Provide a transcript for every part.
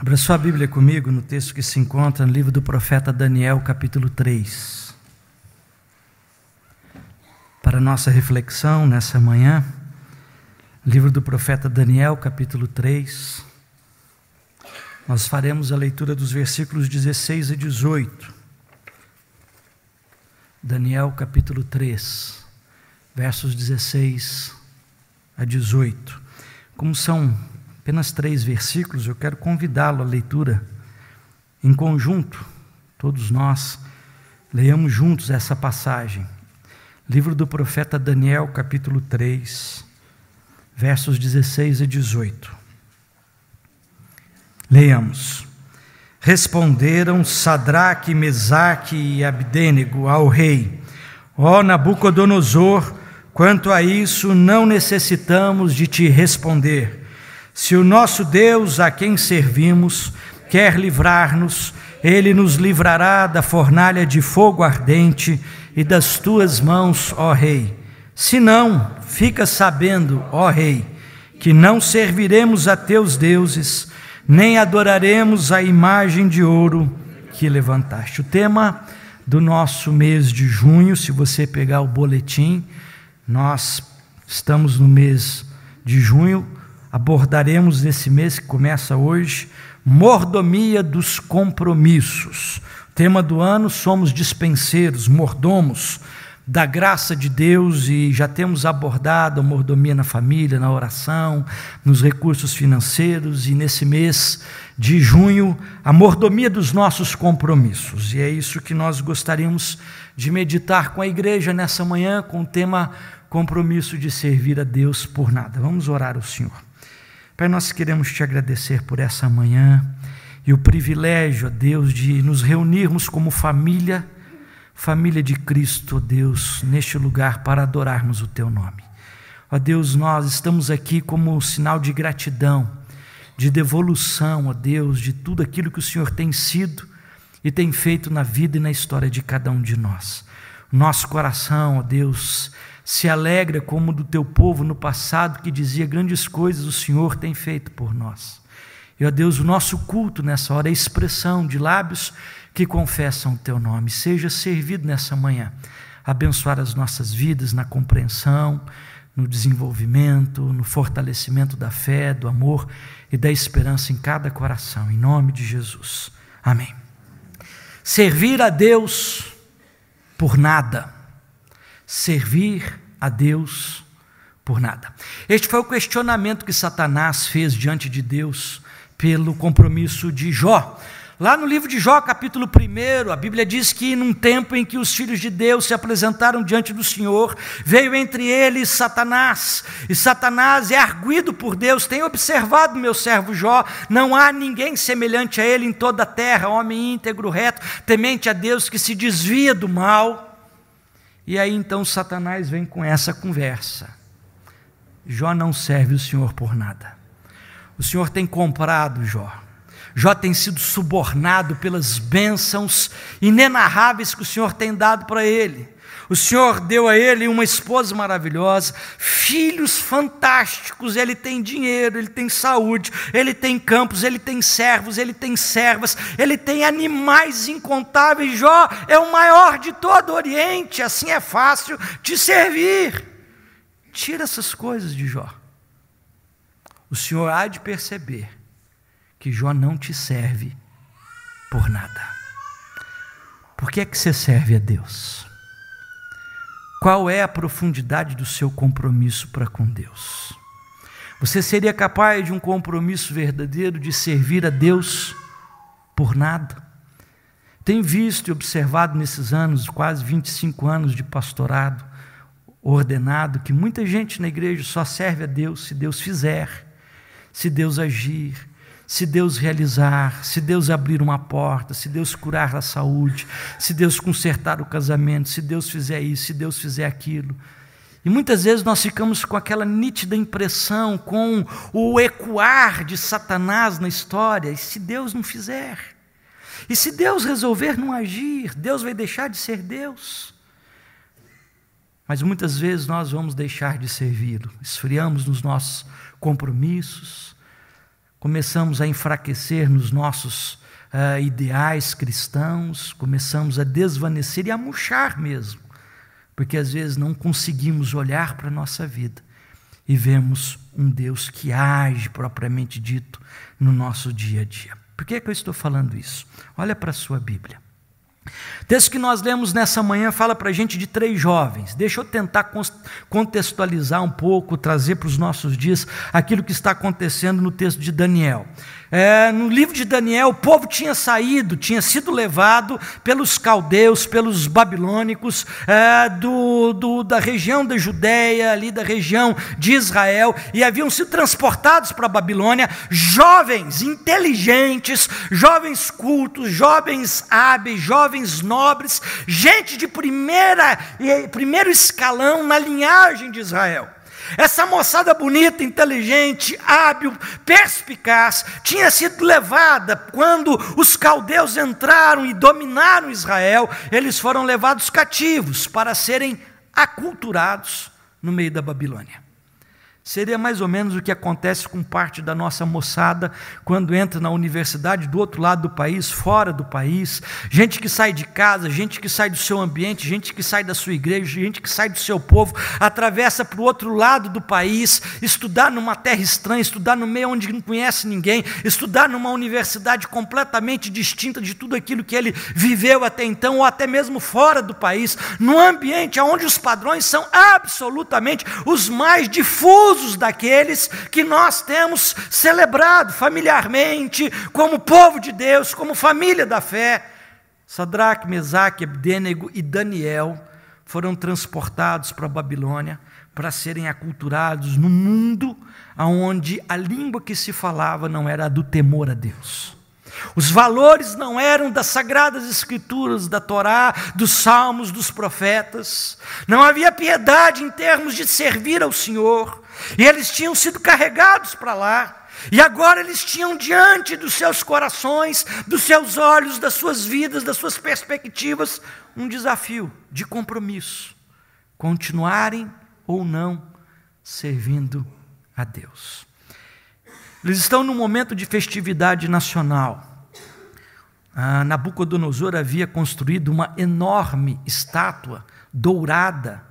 Abra sua Bíblia comigo no texto que se encontra no livro do profeta Daniel, capítulo 3. Para nossa reflexão nessa manhã, livro do profeta Daniel, capítulo 3. Nós faremos a leitura dos versículos 16 e 18. Daniel, capítulo 3, versos 16 a 18. Como são apenas três versículos, eu quero convidá-lo à leitura em conjunto, todos nós leiamos juntos essa passagem. Livro do profeta Daniel, capítulo 3, versos 16 e 18. Leiamos. Responderam Sadraque, Mesaque e Abdênego ao rei: Ó Nabucodonosor, quanto a isso não necessitamos de te responder se o nosso Deus, a quem servimos, quer livrar-nos, ele nos livrará da fornalha de fogo ardente e das tuas mãos, ó Rei. Se não, fica sabendo, ó Rei, que não serviremos a teus deuses, nem adoraremos a imagem de ouro que levantaste. O tema do nosso mês de junho, se você pegar o boletim, nós estamos no mês de junho, abordaremos nesse mês que começa hoje, mordomia dos compromissos. Tema do ano somos dispenseiros, mordomos da graça de Deus e já temos abordado a mordomia na família, na oração, nos recursos financeiros e nesse mês de junho, a mordomia dos nossos compromissos. E é isso que nós gostaríamos de meditar com a igreja nessa manhã, com o tema compromisso de servir a Deus por nada. Vamos orar ao Senhor. Pai, nós queremos te agradecer por essa manhã e o privilégio, ó Deus, de nos reunirmos como família, família de Cristo, ó Deus, neste lugar para adorarmos o teu nome. Ó Deus, nós estamos aqui como sinal de gratidão, de devolução, ó Deus, de tudo aquilo que o Senhor tem sido e tem feito na vida e na história de cada um de nós. Nosso coração, ó Deus, se alegra como do teu povo no passado que dizia grandes coisas o Senhor tem feito por nós. E ó Deus, o nosso culto nessa hora é expressão de lábios que confessam o teu nome. Seja servido nessa manhã, abençoar as nossas vidas na compreensão, no desenvolvimento, no fortalecimento da fé, do amor e da esperança em cada coração, em nome de Jesus. Amém. Servir a Deus por nada servir a Deus por nada. Este foi o questionamento que Satanás fez diante de Deus pelo compromisso de Jó. Lá no livro de Jó, capítulo 1, a Bíblia diz que num tempo em que os filhos de Deus se apresentaram diante do Senhor, veio entre eles Satanás, e Satanás é arguído por Deus, tem observado meu servo Jó, não há ninguém semelhante a ele em toda a terra, homem íntegro, reto, temente a Deus que se desvia do mal. E aí então Satanás vem com essa conversa. Jó não serve o Senhor por nada. O Senhor tem comprado Jó. Jó tem sido subornado pelas bênçãos inenarráveis que o Senhor tem dado para ele. O Senhor deu a ele uma esposa maravilhosa, filhos fantásticos, ele tem dinheiro, ele tem saúde, ele tem campos, ele tem servos, ele tem servas, ele tem animais incontáveis. Jó é o maior de todo o Oriente, assim é fácil de servir. Tira essas coisas de Jó. O Senhor há de perceber que Jó não te serve por nada. Por que é que você serve a Deus? Qual é a profundidade do seu compromisso para com Deus? Você seria capaz de um compromisso verdadeiro de servir a Deus por nada? Tenho visto e observado nesses anos, quase 25 anos de pastorado ordenado, que muita gente na igreja só serve a Deus se Deus fizer, se Deus agir, se Deus realizar, se Deus abrir uma porta, se Deus curar a saúde, se Deus consertar o casamento, se Deus fizer isso, se Deus fizer aquilo. E muitas vezes nós ficamos com aquela nítida impressão, com o ecoar de Satanás na história, e se Deus não fizer? E se Deus resolver não agir, Deus vai deixar de ser Deus? Mas muitas vezes nós vamos deixar de servi-lo, esfriamos nos nossos compromissos, começamos a enfraquecer nos nossos uh, ideais cristãos, começamos a desvanecer e a murchar mesmo, porque às vezes não conseguimos olhar para a nossa vida e vemos um Deus que age propriamente dito no nosso dia a dia. Por que, é que eu estou falando isso? Olha para a sua Bíblia. Texto que nós lemos nessa manhã fala para a gente de três jovens. Deixa eu tentar contextualizar um pouco, trazer para os nossos dias aquilo que está acontecendo no texto de Daniel. É, no livro de Daniel, o povo tinha saído, tinha sido levado pelos caldeus, pelos babilônicos, é, do, do, da região da Judéia, ali da região de Israel, e haviam sido transportados para a Babilônia, jovens inteligentes, jovens cultos, jovens hábeis, jovens nobres, gente de primeira, primeiro escalão na linhagem de Israel. Essa moçada bonita, inteligente, hábil, perspicaz, tinha sido levada quando os caldeus entraram e dominaram Israel, eles foram levados cativos para serem aculturados no meio da Babilônia. Seria mais ou menos o que acontece com parte da nossa moçada quando entra na universidade do outro lado do país, fora do país. Gente que sai de casa, gente que sai do seu ambiente, gente que sai da sua igreja, gente que sai do seu povo, atravessa para o outro lado do país, estudar numa terra estranha, estudar no meio onde não conhece ninguém, estudar numa universidade completamente distinta de tudo aquilo que ele viveu até então, ou até mesmo fora do país, num ambiente onde os padrões são absolutamente os mais difusos daqueles que nós temos celebrado familiarmente, como povo de Deus, como família da fé. Sadraque, Mesaque, Abdenego e Daniel foram transportados para a Babilônia para serem aculturados no mundo onde a língua que se falava não era a do temor a Deus. Os valores não eram das sagradas escrituras, da Torá, dos salmos, dos profetas. Não havia piedade em termos de servir ao Senhor. E eles tinham sido carregados para lá. E agora eles tinham diante dos seus corações, dos seus olhos, das suas vidas, das suas perspectivas, um desafio de compromisso: continuarem ou não servindo a Deus. Eles estão num momento de festividade nacional. Ah, Nabucodonosor havia construído uma enorme estátua dourada,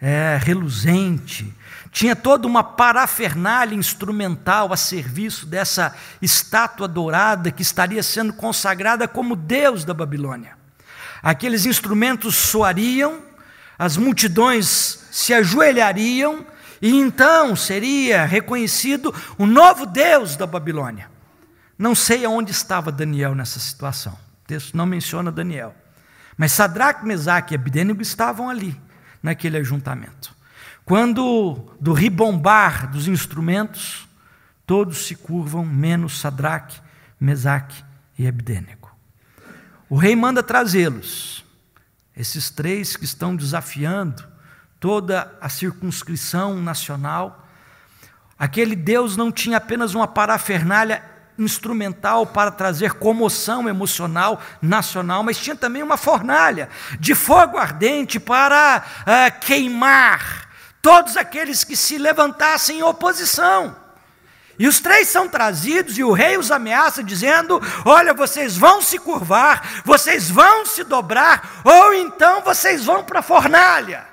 é, reluzente, tinha toda uma parafernália instrumental a serviço dessa estátua dourada que estaria sendo consagrada como Deus da Babilônia. Aqueles instrumentos soariam, as multidões se ajoelhariam e então seria reconhecido o novo Deus da Babilônia. Não sei aonde estava Daniel nessa situação. O texto não menciona Daniel. Mas Sadraque, Mesaque e Abidênigo estavam ali, naquele ajuntamento. Quando do ribombar dos instrumentos, todos se curvam, menos Sadraque, Mesaque e Abidênigo. O rei manda trazê-los, esses três que estão desafiando toda a circunscrição nacional. Aquele Deus não tinha apenas uma parafernália instrumental para trazer comoção emocional nacional, mas tinha também uma fornalha de fogo ardente para uh, queimar todos aqueles que se levantassem em oposição. E os três são trazidos, e o rei os ameaça, dizendo: Olha, vocês vão se curvar, vocês vão se dobrar, ou então vocês vão para a fornalha.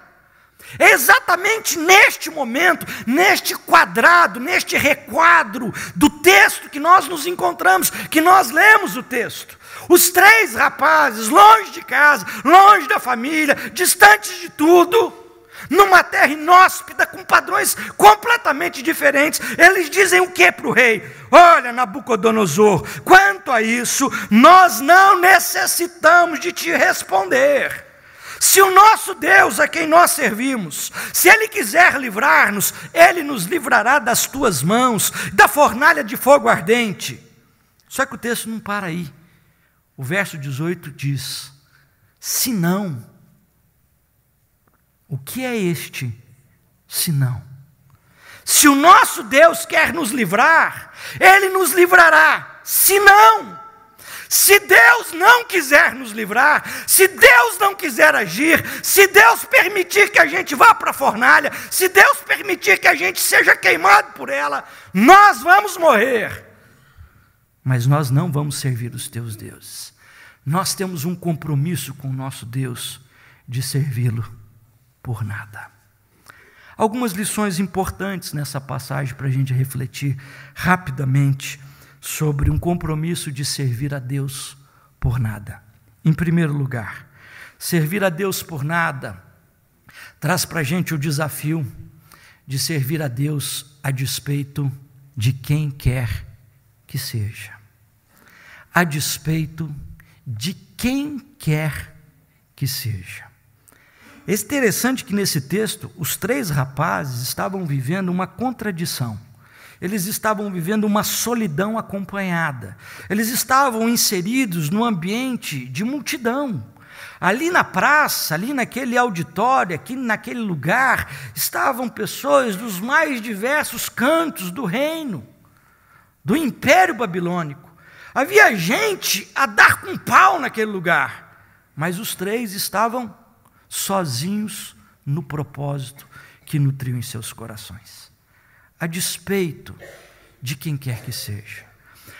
Exatamente neste momento, neste quadrado, neste requadro do texto que nós nos encontramos, que nós lemos o texto. Os três rapazes, longe de casa, longe da família, distantes de tudo, numa terra inóspita, com padrões completamente diferentes, eles dizem o que para o rei? Olha, Nabucodonosor, quanto a isso, nós não necessitamos de te responder. Se o nosso Deus, a quem nós servimos, se Ele quiser livrar-nos, Ele nos livrará das tuas mãos, da fornalha de fogo ardente. Só que o texto não para aí. O verso 18 diz: Se não, o que é este se não? Se o nosso Deus quer nos livrar, Ele nos livrará. Se não, se Deus não quiser nos livrar, se Deus não quiser agir, se Deus permitir que a gente vá para a fornalha, se Deus permitir que a gente seja queimado por ela, nós vamos morrer. mas nós não vamos servir os teus deuses. Nós temos um compromisso com o nosso Deus de servi-lo por nada. Algumas lições importantes nessa passagem para a gente refletir rapidamente sobre um compromisso de servir a Deus por nada. Em primeiro lugar, servir a Deus por nada traz para a gente o desafio de servir a Deus a despeito de quem quer que seja. A despeito de quem quer que seja. É interessante que nesse texto, os três rapazes estavam vivendo uma contradição. Eles estavam vivendo uma solidão acompanhada. Eles estavam inseridos no ambiente de multidão. Ali na praça, ali naquele auditório, aqui naquele lugar, estavam pessoas dos mais diversos cantos do reino, do império babilônico. Havia gente a dar com pau naquele lugar, mas os três estavam sozinhos no propósito que nutriu em seus corações, a despeito de quem quer que seja.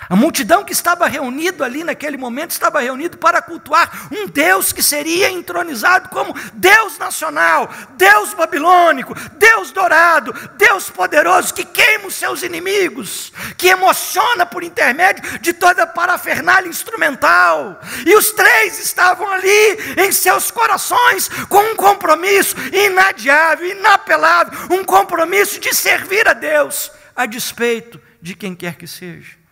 A multidão que estava reunida ali naquele momento estava reunido para cultuar um Deus que seria entronizado como Deus nacional, Deus babilônico, Deus dourado, Deus poderoso que queima os seus inimigos, que emociona por intermédio de toda a parafernália instrumental. E os três estavam ali em seus corações com um compromisso inadiável, inapelável, um compromisso de servir a Deus a despeito de quem quer que seja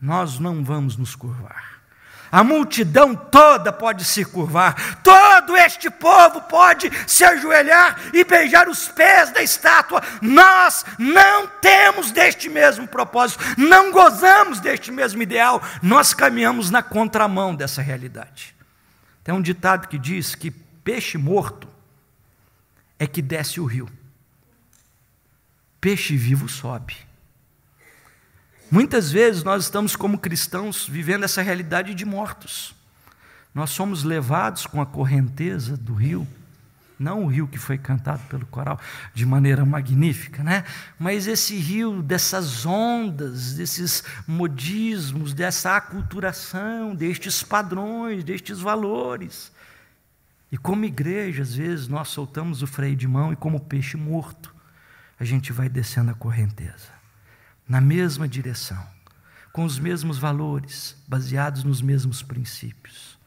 nós não vamos nos curvar. A multidão toda pode se curvar, todo este povo pode se ajoelhar e beijar os pés da estátua. Nós não temos deste mesmo propósito, não gozamos deste mesmo ideal, nós caminhamos na contramão dessa realidade. Tem um ditado que diz que peixe morto é que desce o rio, peixe vivo sobe. Muitas vezes nós estamos, como cristãos, vivendo essa realidade de mortos. Nós somos levados com a correnteza do rio, não o rio que foi cantado pelo coral de maneira magnífica, né? Mas esse rio dessas ondas, desses modismos, dessa aculturação, destes padrões, destes valores. E como igreja, às vezes, nós soltamos o freio de mão e, como peixe morto, a gente vai descendo a correnteza na mesma direção, com os mesmos valores, baseados nos mesmos princípios.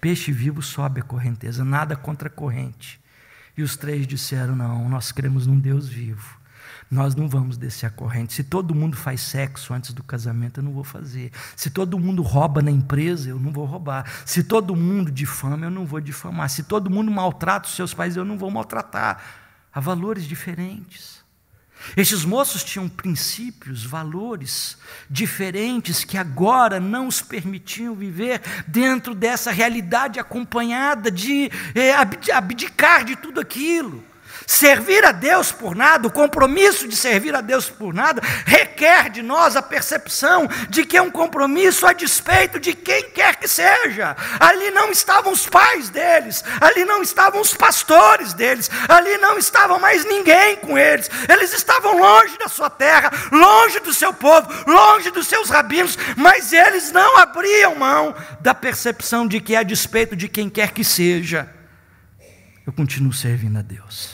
Peixe vivo sobe a correnteza, nada contra a corrente. E os três disseram: Não, nós cremos num Deus vivo. Nós não vamos descer a corrente. Se todo mundo faz sexo antes do casamento, eu não vou fazer. Se todo mundo rouba na empresa, eu não vou roubar. Se todo mundo difama, eu não vou difamar. Se todo mundo maltrata os seus pais, eu não vou maltratar. Há valores diferentes. Estes moços tinham princípios, valores diferentes que agora não os permitiam viver dentro dessa realidade acompanhada de é, abdicar de tudo aquilo. Servir a Deus por nada, o compromisso de servir a Deus por nada, requer de nós a percepção de que é um compromisso a despeito de quem quer que seja. Ali não estavam os pais deles, ali não estavam os pastores deles, ali não estava mais ninguém com eles. Eles estavam longe da sua terra, longe do seu povo, longe dos seus rabinos, mas eles não abriam mão da percepção de que, a despeito de quem quer que seja, eu continuo servindo a Deus.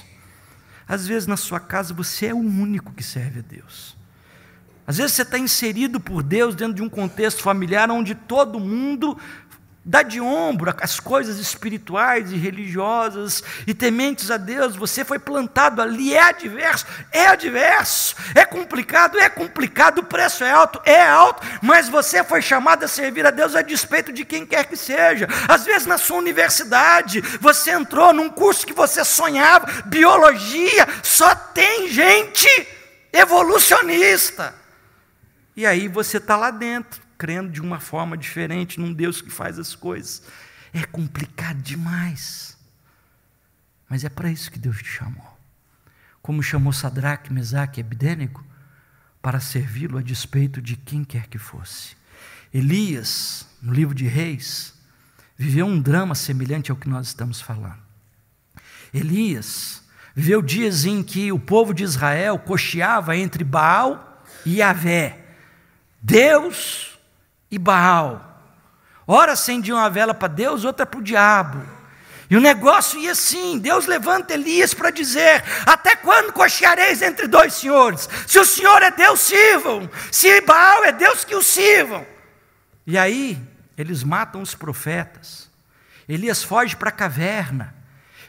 Às vezes na sua casa você é o único que serve a Deus. Às vezes você está inserido por Deus dentro de um contexto familiar onde todo mundo dá de ombro as coisas espirituais e religiosas e tementes a Deus, você foi plantado ali, é adverso, é adverso, é complicado, é complicado, o preço é alto, é alto, mas você foi chamado a servir a Deus a despeito de quem quer que seja. Às vezes na sua universidade, você entrou num curso que você sonhava, biologia, só tem gente evolucionista. E aí você está lá dentro crendo de uma forma diferente num Deus que faz as coisas. É complicado demais. Mas é para isso que Deus te chamou. Como chamou Sadraque, Mesaque e Abdênico, para servi-lo a despeito de quem quer que fosse. Elias, no livro de Reis, viveu um drama semelhante ao que nós estamos falando. Elias viveu dias em que o povo de Israel cocheava entre Baal e Yahvé Deus e Baal. Ora acendiam uma vela para Deus, outra para o diabo. E o negócio ia assim: Deus levanta Elias para dizer: Até quando cocheareis entre dois senhores? Se o Senhor é Deus, sirvam. Se Baal é Deus, que o sirvam. E aí, eles matam os profetas. Elias foge para a caverna.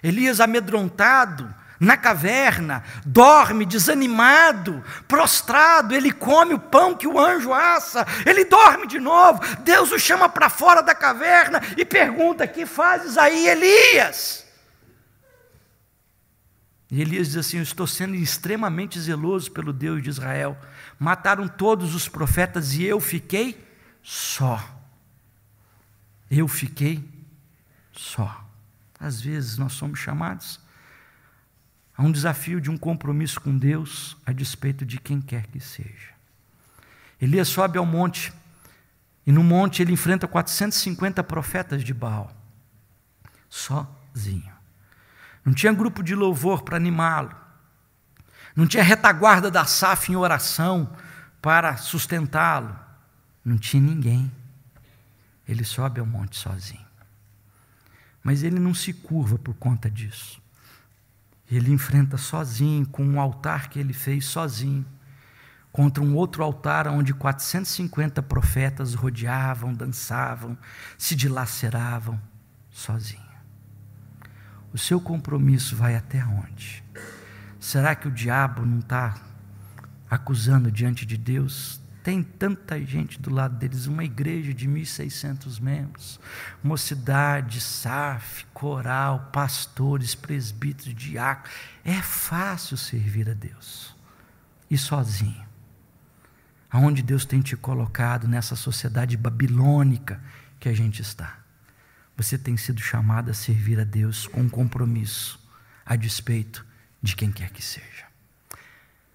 Elias, amedrontado, na caverna, dorme desanimado, prostrado, ele come o pão que o anjo assa, ele dorme de novo. Deus o chama para fora da caverna e pergunta: Que fazes aí, Elias? E Elias diz assim: Eu estou sendo extremamente zeloso pelo Deus de Israel. Mataram todos os profetas e eu fiquei só. Eu fiquei só. Às vezes nós somos chamados Há um desafio de um compromisso com Deus a despeito de quem quer que seja. Elias sobe ao monte, e no monte ele enfrenta 450 profetas de Baal, sozinho. Não tinha grupo de louvor para animá-lo, não tinha retaguarda da SAF em oração para sustentá-lo, não tinha ninguém. Ele sobe ao monte sozinho. Mas ele não se curva por conta disso. Ele enfrenta sozinho, com um altar que ele fez sozinho, contra um outro altar onde 450 profetas rodeavam, dançavam, se dilaceravam, sozinho. O seu compromisso vai até onde? Será que o diabo não está acusando diante de Deus tem tanta gente do lado deles, uma igreja de 1.600 membros, mocidade, SAF, coral, pastores, presbíteros, diáconos. É fácil servir a Deus. E sozinho. Aonde Deus tem te colocado nessa sociedade babilônica que a gente está. Você tem sido chamado a servir a Deus com compromisso, a despeito de quem quer que seja.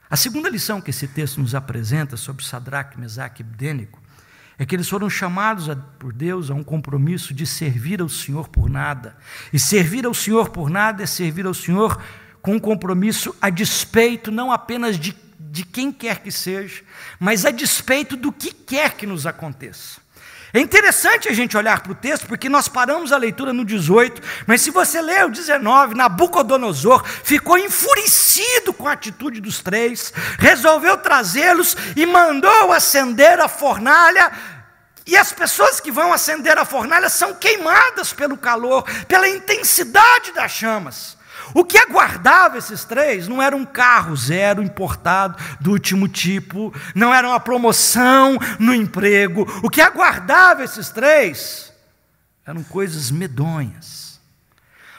A segunda lição que esse texto nos apresenta sobre Sadraque, Mesaque e Abdênico é que eles foram chamados por Deus a um compromisso de servir ao Senhor por nada. E servir ao Senhor por nada é servir ao Senhor com um compromisso a despeito não apenas de, de quem quer que seja, mas a despeito do que quer que nos aconteça. É interessante a gente olhar para o texto, porque nós paramos a leitura no 18, mas se você ler o 19, Nabucodonosor ficou enfurecido com a atitude dos três, resolveu trazê-los e mandou acender a fornalha. E as pessoas que vão acender a fornalha são queimadas pelo calor, pela intensidade das chamas. O que aguardava esses três não era um carro zero importado do último tipo, não era uma promoção no emprego. O que aguardava esses três eram coisas medonhas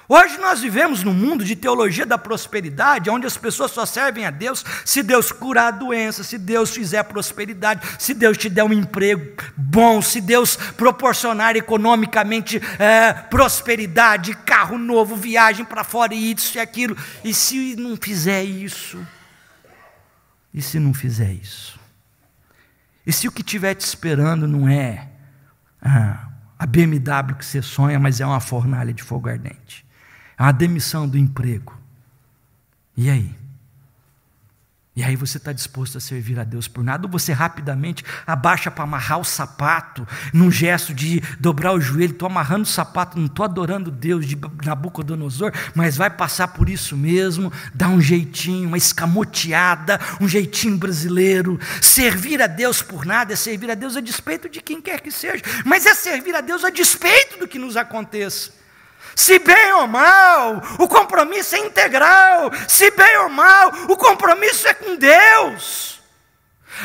Hoje nós vivemos num mundo de teologia da prosperidade, onde as pessoas só servem a Deus se Deus curar a doença, se Deus fizer prosperidade, se Deus te der um emprego bom, se Deus proporcionar economicamente é, prosperidade, carro novo, viagem para fora e isso e aquilo. E se não fizer isso? E se não fizer isso? E se o que estiver te esperando não é ah, a BMW que você sonha, mas é uma fornalha de fogo ardente? A demissão do emprego. E aí? E aí você está disposto a servir a Deus por nada, ou você rapidamente abaixa para amarrar o sapato, num gesto de dobrar o joelho, estou amarrando o sapato, não estou adorando Deus de Nabucodonosor, mas vai passar por isso mesmo, dá um jeitinho, uma escamoteada, um jeitinho brasileiro. Servir a Deus por nada é servir a Deus a despeito de quem quer que seja, mas é servir a Deus a despeito do que nos aconteça. Se bem ou mal, o compromisso é integral. Se bem ou mal, o compromisso é com Deus.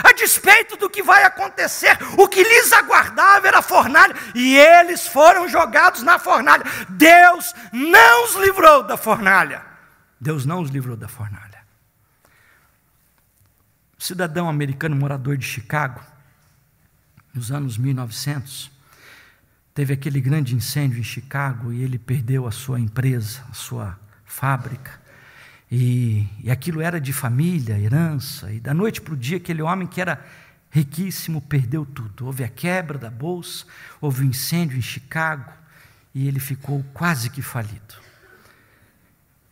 A despeito do que vai acontecer, o que lhes aguardava era a fornalha, e eles foram jogados na fornalha. Deus não os livrou da fornalha. Deus não os livrou da fornalha. Cidadão americano morador de Chicago, nos anos 1900, Teve aquele grande incêndio em Chicago e ele perdeu a sua empresa, a sua fábrica. E, e aquilo era de família, herança. E da noite para o dia, aquele homem que era riquíssimo perdeu tudo. Houve a quebra da bolsa, houve um incêndio em Chicago e ele ficou quase que falido.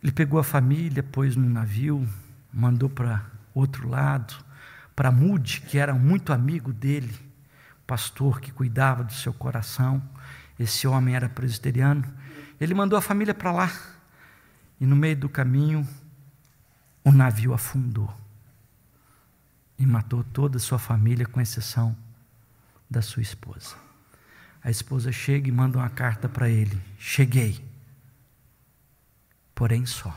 Ele pegou a família, pôs num navio, mandou para outro lado, para Mude, que era muito amigo dele, pastor que cuidava do seu coração. Esse homem era presbiteriano. Ele mandou a família para lá. E no meio do caminho, o navio afundou e matou toda a sua família, com exceção da sua esposa. A esposa chega e manda uma carta para ele: Cheguei, porém só.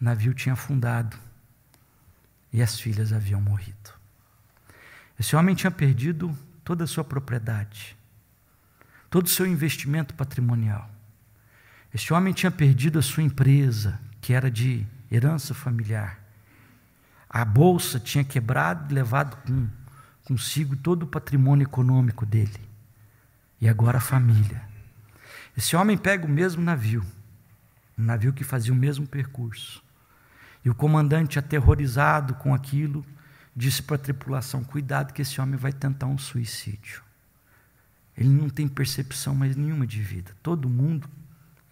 O navio tinha afundado e as filhas haviam morrido. Esse homem tinha perdido toda a sua propriedade, todo o seu investimento patrimonial. Esse homem tinha perdido a sua empresa, que era de herança familiar. A bolsa tinha quebrado e levado com, consigo todo o patrimônio econômico dele. E agora a família. Esse homem pega o mesmo navio, um navio que fazia o mesmo percurso. E o comandante, aterrorizado com aquilo, disse para a tripulação: Cuidado, que esse homem vai tentar um suicídio. Ele não tem percepção mais nenhuma de vida. Todo mundo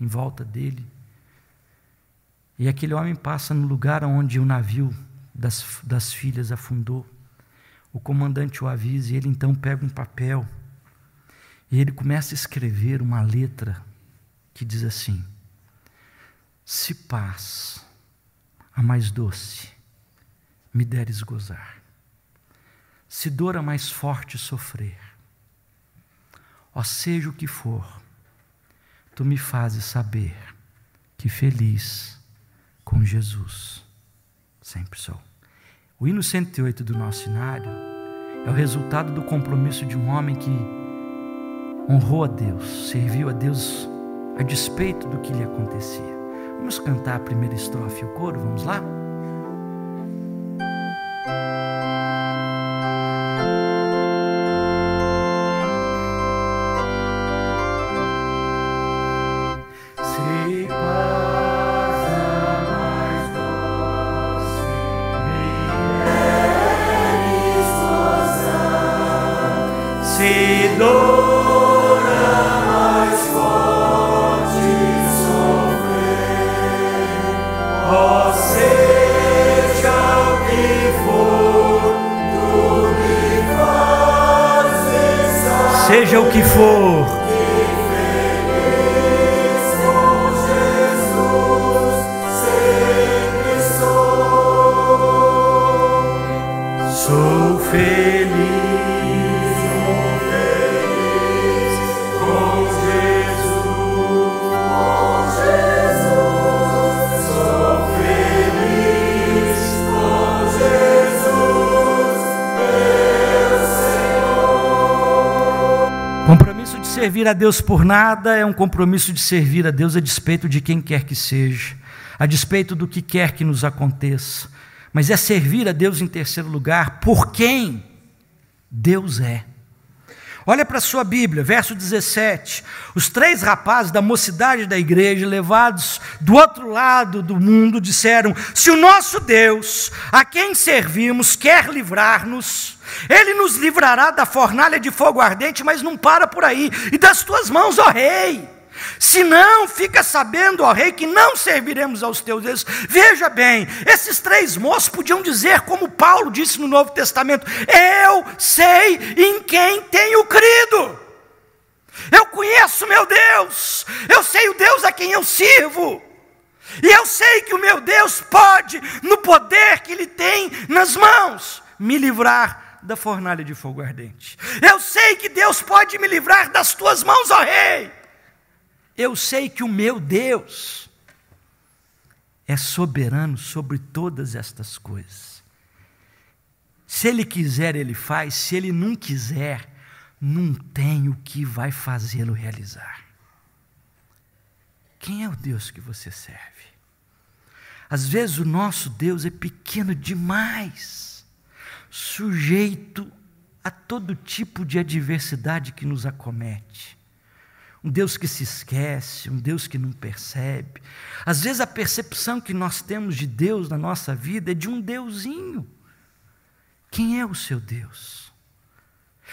em volta dele. E aquele homem passa no lugar onde o navio das, das filhas afundou. O comandante o avisa e ele então pega um papel e ele começa a escrever uma letra que diz assim: Se paz, a mais doce, me deres gozar, se dor a mais forte sofrer, ó seja o que for, tu me fazes saber que feliz com Jesus sempre sou. O hino 108 do nosso cenário é o resultado do compromisso de um homem que honrou a Deus, serviu a Deus a despeito do que lhe acontecia. Vamos cantar a primeira estrofe o coro, vamos lá? Que for. A Deus por nada é um compromisso de servir a Deus a despeito de quem quer que seja, a despeito do que quer que nos aconteça mas é servir a Deus em terceiro lugar por quem Deus é. Olha para a sua Bíblia, verso 17. Os três rapazes da mocidade da igreja, levados do outro lado do mundo, disseram: Se o nosso Deus, a quem servimos, quer livrar-nos, ele nos livrará da fornalha de fogo ardente, mas não para por aí, e das tuas mãos, ó Rei. Se não, fica sabendo, ó rei, que não serviremos aos teus deuses. Veja bem, esses três moços podiam dizer, como Paulo disse no Novo Testamento: Eu sei em quem tenho crido. Eu conheço meu Deus. Eu sei o Deus a quem eu sirvo. E eu sei que o meu Deus pode, no poder que Ele tem nas mãos, me livrar da fornalha de fogo ardente. Eu sei que Deus pode me livrar das tuas mãos, ó Rei. Eu sei que o meu Deus é soberano sobre todas estas coisas. Se Ele quiser, Ele faz, se Ele não quiser, não tem o que vai fazê-lo realizar. Quem é o Deus que você serve? Às vezes o nosso Deus é pequeno demais, sujeito a todo tipo de adversidade que nos acomete um Deus que se esquece, um Deus que não percebe. Às vezes a percepção que nós temos de Deus na nossa vida é de um Deusinho. Quem é o seu Deus?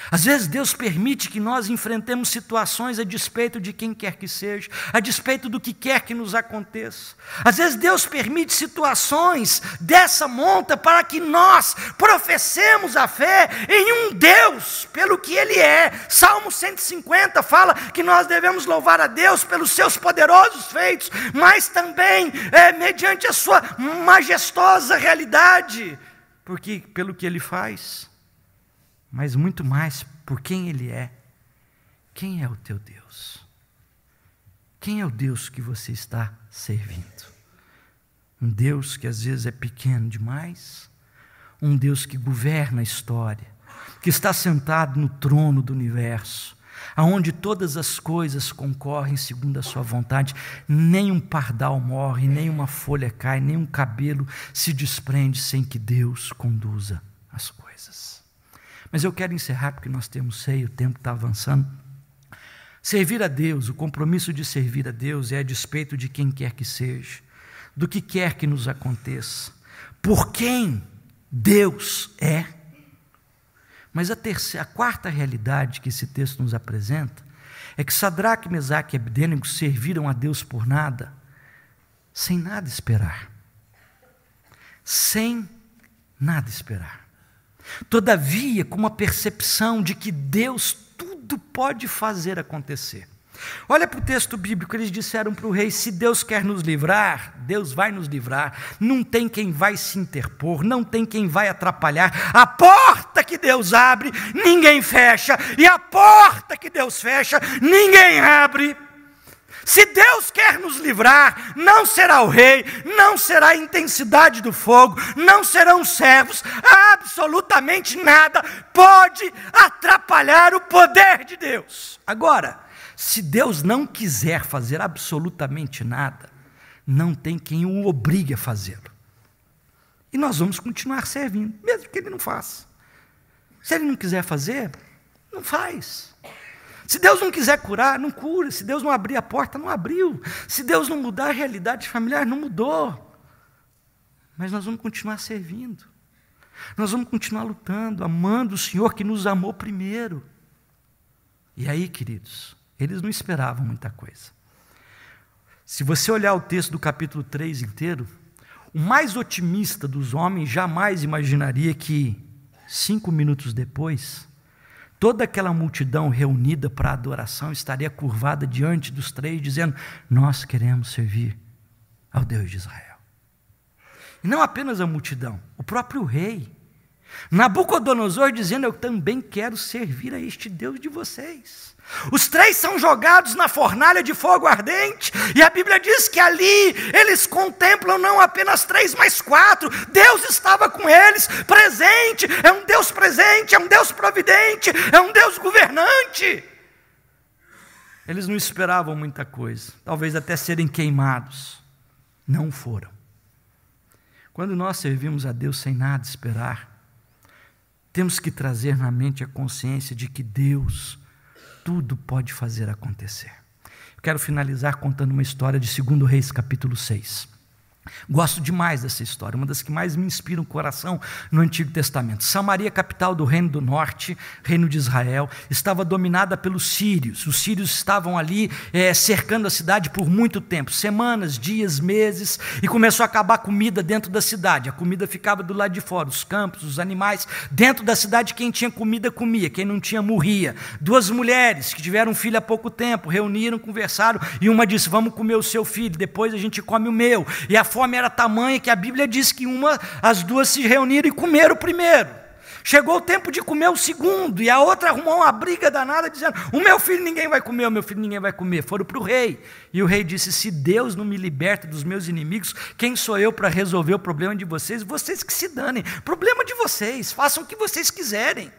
Às vezes Deus permite que nós enfrentemos situações a despeito de quem quer que seja, a despeito do que quer que nos aconteça. Às vezes Deus permite situações dessa monta para que nós professemos a fé em um Deus pelo que Ele é. Salmo 150 fala que nós devemos louvar a Deus pelos seus poderosos feitos, mas também é, mediante a sua majestosa realidade, porque pelo que Ele faz mas muito mais por quem Ele é. Quem é o teu Deus? Quem é o Deus que você está servindo? Um Deus que às vezes é pequeno demais, um Deus que governa a história, que está sentado no trono do universo, aonde todas as coisas concorrem segundo a sua vontade, nem um pardal morre, nem uma folha cai, nem um cabelo se desprende sem que Deus conduza as coisas. Mas eu quero encerrar porque nós temos ceia, o tempo está avançando. Servir a Deus, o compromisso de servir a Deus é a despeito de quem quer que seja, do que quer que nos aconteça, por quem Deus é. Mas a, terceira, a quarta realidade que esse texto nos apresenta é que Sadraque, Mesaque e Abdênego serviram a Deus por nada, sem nada esperar. Sem nada esperar. Todavia, com uma percepção de que Deus tudo pode fazer acontecer. Olha para o texto bíblico, eles disseram para o rei: se Deus quer nos livrar, Deus vai nos livrar, não tem quem vai se interpor, não tem quem vai atrapalhar. A porta que Deus abre, ninguém fecha, e a porta que Deus fecha, ninguém abre. Se Deus quer nos livrar, não será o rei, não será a intensidade do fogo, não serão servos, absolutamente nada pode atrapalhar o poder de Deus. Agora, se Deus não quiser fazer absolutamente nada, não tem quem o obrigue a fazê-lo. E nós vamos continuar servindo, mesmo que ele não faça. Se ele não quiser fazer, não faz. Se Deus não quiser curar, não cura. Se Deus não abrir a porta, não abriu. Se Deus não mudar a realidade familiar, não mudou. Mas nós vamos continuar servindo. Nós vamos continuar lutando, amando o Senhor que nos amou primeiro. E aí, queridos, eles não esperavam muita coisa. Se você olhar o texto do capítulo 3 inteiro, o mais otimista dos homens jamais imaginaria que, cinco minutos depois, toda aquela multidão reunida para adoração estaria curvada diante dos três, dizendo: Nós queremos servir ao Deus de Israel. E não apenas a multidão, o próprio rei. Nabucodonosor dizendo: Eu também quero servir a este Deus de vocês. Os três são jogados na fornalha de fogo ardente, e a Bíblia diz que ali eles contemplam não apenas três, mas quatro. Deus estava com eles, presente, é um Deus presente, é um Deus providente, é um Deus governante. Eles não esperavam muita coisa, talvez até serem queimados. Não foram. Quando nós servimos a Deus sem nada esperar, temos que trazer na mente a consciência de que Deus tudo pode fazer acontecer. Eu quero finalizar contando uma história de 2 Reis, capítulo 6. Gosto demais dessa história, uma das que mais me inspira o coração no Antigo Testamento. Samaria, capital do Reino do Norte, Reino de Israel, estava dominada pelos sírios. Os sírios estavam ali é, cercando a cidade por muito tempo semanas, dias, meses e começou a acabar a comida dentro da cidade. A comida ficava do lado de fora, os campos, os animais. Dentro da cidade, quem tinha comida comia, quem não tinha morria. Duas mulheres que tiveram um filho há pouco tempo reuniram, conversaram e uma disse: Vamos comer o seu filho, depois a gente come o meu. E a fome era tamanha que a Bíblia diz que uma, as duas se reuniram e comeram o primeiro. Chegou o tempo de comer o segundo, e a outra arrumou uma briga danada, dizendo: O meu filho ninguém vai comer, o meu filho ninguém vai comer. Foram para o rei. E o rei disse: Se Deus não me liberta dos meus inimigos, quem sou eu para resolver o problema de vocês? Vocês que se danem. Problema de vocês, façam o que vocês quiserem.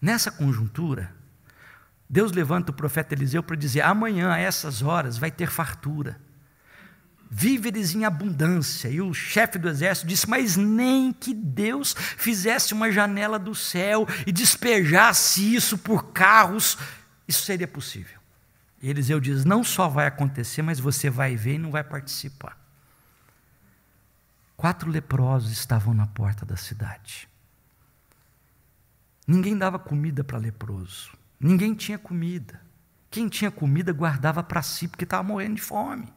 Nessa conjuntura, Deus levanta o profeta Eliseu para dizer: Amanhã, a essas horas, vai ter fartura víveres em abundância. E o chefe do exército disse: Mas nem que Deus fizesse uma janela do céu e despejasse isso por carros, isso seria possível. E Eliseu diz: Não só vai acontecer, mas você vai ver e não vai participar. Quatro leprosos estavam na porta da cidade. Ninguém dava comida para leproso. Ninguém tinha comida. Quem tinha comida guardava para si, porque estava morrendo de fome.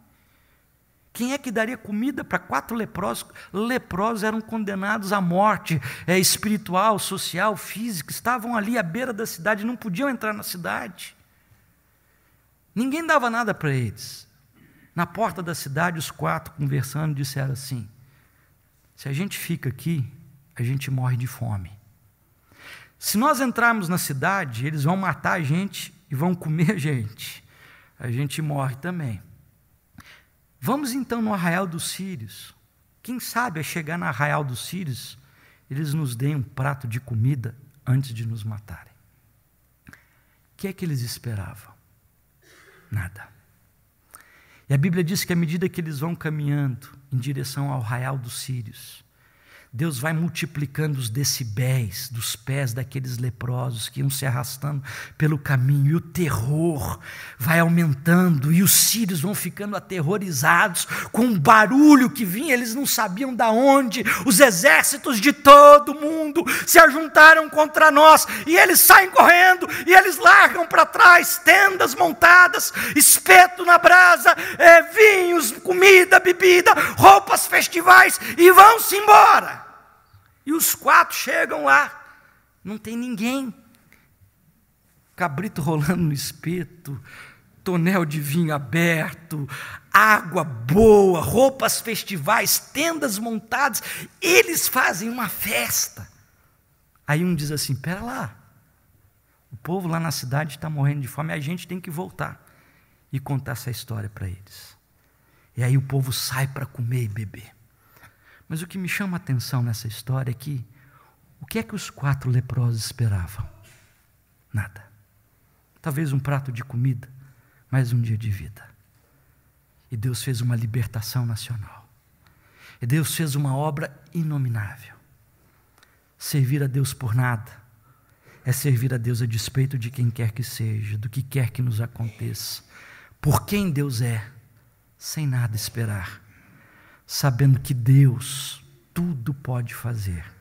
Quem é que daria comida para quatro leprosos? Leprosos eram condenados à morte é, espiritual, social, física, estavam ali à beira da cidade, não podiam entrar na cidade. Ninguém dava nada para eles. Na porta da cidade, os quatro conversando disseram assim: se a gente fica aqui, a gente morre de fome. Se nós entrarmos na cidade, eles vão matar a gente e vão comer a gente. A gente morre também. Vamos então no arraial dos Sírios. Quem sabe a chegar no arraial dos Sírios, eles nos deem um prato de comida antes de nos matarem. O que é que eles esperavam? Nada. E a Bíblia diz que à medida que eles vão caminhando em direção ao arraial dos Sírios, Deus vai multiplicando os decibéis dos pés daqueles leprosos que iam se arrastando pelo caminho, e o terror vai aumentando, e os sírios vão ficando aterrorizados com o barulho que vinha, eles não sabiam de onde, os exércitos de todo mundo se ajuntaram contra nós, e eles saem correndo, e eles largam para trás tendas montadas, espeto na brasa, é, vinhos, comida, bebida, roupas festivais, e vão-se embora. E os quatro chegam lá, não tem ninguém. Cabrito rolando no espeto, tonel de vinho aberto, água boa, roupas festivais, tendas montadas, eles fazem uma festa. Aí um diz assim: pera lá, o povo lá na cidade está morrendo de fome, a gente tem que voltar e contar essa história para eles. E aí o povo sai para comer e beber. Mas o que me chama a atenção nessa história é que o que é que os quatro leprosos esperavam? Nada. Talvez um prato de comida, mais um dia de vida. E Deus fez uma libertação nacional. E Deus fez uma obra inominável. Servir a Deus por nada é servir a Deus a despeito de quem quer que seja, do que quer que nos aconteça, por quem Deus é, sem nada esperar sabendo que Deus tudo pode fazer